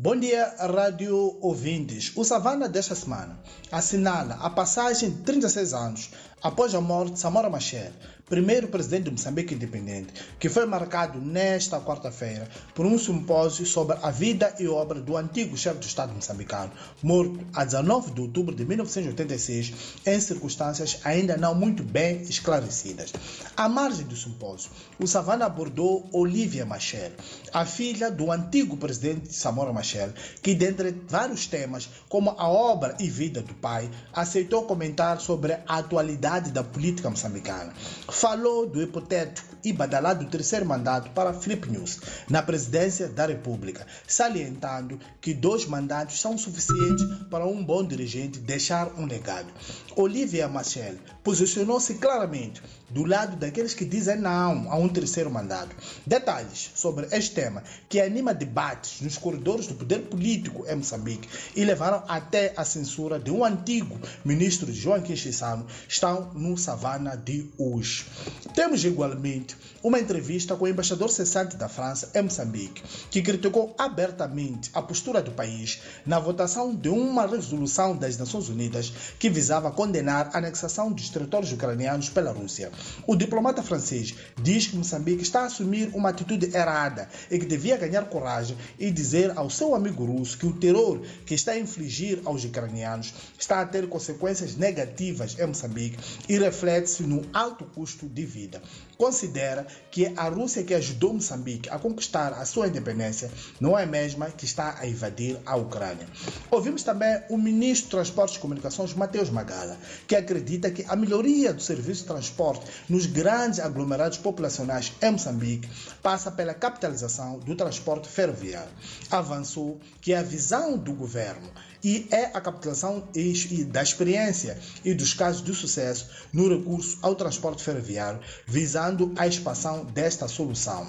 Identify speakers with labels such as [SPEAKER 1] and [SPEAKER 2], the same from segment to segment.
[SPEAKER 1] Bom dia, rádio ouvintes. O Savana desta semana assinala a passagem de 36 anos após a morte de Samora Machel, primeiro presidente de Moçambique independente, que foi marcado nesta quarta-feira por um simpósio sobre a vida e obra do antigo chefe do Estado moçambicano, morto a 19 de outubro de 1986 em circunstâncias ainda não muito bem esclarecidas. À margem do simpósio, o Savana abordou Olivia Machel, a filha do antigo presidente Samora Machel, que dentre vários temas, como a obra e vida do pai, aceitou comentar sobre a atualidade da política moçambicana. Falou do hipotético e badalado terceiro mandato para Filipe News na presidência da República, salientando que dois mandatos são suficientes para um bom dirigente deixar um legado. Olivia Machel posicionou-se claramente do lado daqueles que dizem não a um terceiro mandato. Detalhes sobre este tema que anima debates nos corredores do poder político em Moçambique e levaram até a censura de um antigo ministro Joaquim Chissano estão no Savana de hoje. Temos igualmente uma entrevista com o embaixador cessante da França em Moçambique, que criticou abertamente a postura do país na votação de uma resolução das Nações Unidas que visava condenar a anexação dos territórios ucranianos pela Rússia. O diplomata francês diz que Moçambique está a assumir uma atitude errada e que devia ganhar coragem e dizer ao seu amigo russo que o terror que está a infligir aos ucranianos está a ter consequências negativas em Moçambique e reflete-se no alto custo de vida. Considera que a Rússia que ajudou Moçambique a conquistar a sua independência não é a mesma que está a invadir a Ucrânia. Ouvimos também o ministro de Transportes e Comunicações, Mateus Magala, que acredita que a melhoria do serviço de transporte nos grandes aglomerados populacionais em Moçambique passa pela capitalização do transporte ferroviário. Avançou que a visão do governo e é a capitalização da experiência e dos casos de sucesso no recurso ao transporte ferroviário, visando a expansão desta solução.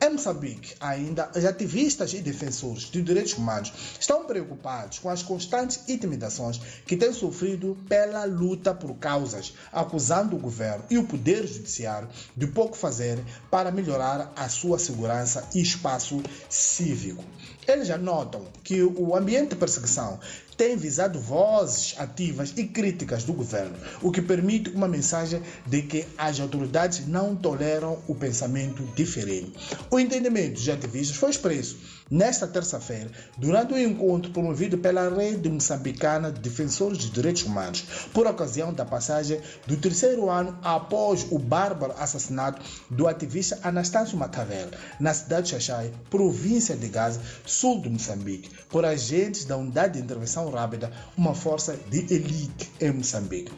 [SPEAKER 1] Em Moçambique, ainda, os ativistas e defensores de direitos humanos estão preocupados com as constantes intimidações que têm sofrido pela luta por causas, acusando o governo e o poder judiciário de pouco fazer para melhorar a sua segurança e espaço cívico. Eles já notam que o ambiente de perseguição tem visado vozes ativas e críticas do governo, o que permite uma mensagem de que as autoridades não toleram o pensamento diferente. O entendimento dos ativistas foi expresso nesta terça-feira, durante um encontro promovido pela Rede Moçambicana de Defensores de Direitos Humanos, por ocasião da passagem do terceiro ano após o bárbaro assassinato do ativista Anastácio Matavela, na cidade de Xaxai, província de Gaza, sul de Moçambique, por agentes da Unidade de Intervenção Rápida, uma força de elite em Moçambique.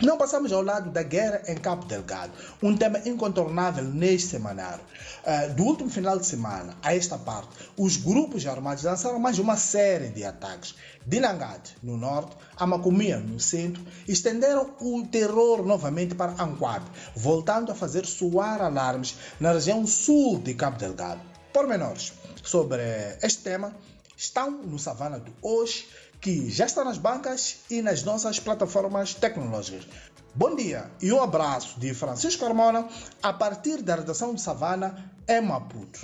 [SPEAKER 1] Não passamos ao lado da guerra em Cabo Delgado, um tema incontornável neste semanário. Uh, do último final de semana a esta parte, os grupos armados lançaram mais uma série de ataques. De Langade, no norte, a Macomia, no centro, estenderam o terror novamente para Anquab, voltando a fazer soar alarmes na região sul de Cabo Delgado. Pormenores sobre este tema estão no Savana de hoje, que já está nas bancas e nas nossas plataformas tecnológicas. Bom dia e um abraço de Francisco Carmona a partir da redação de Savana em Maputo.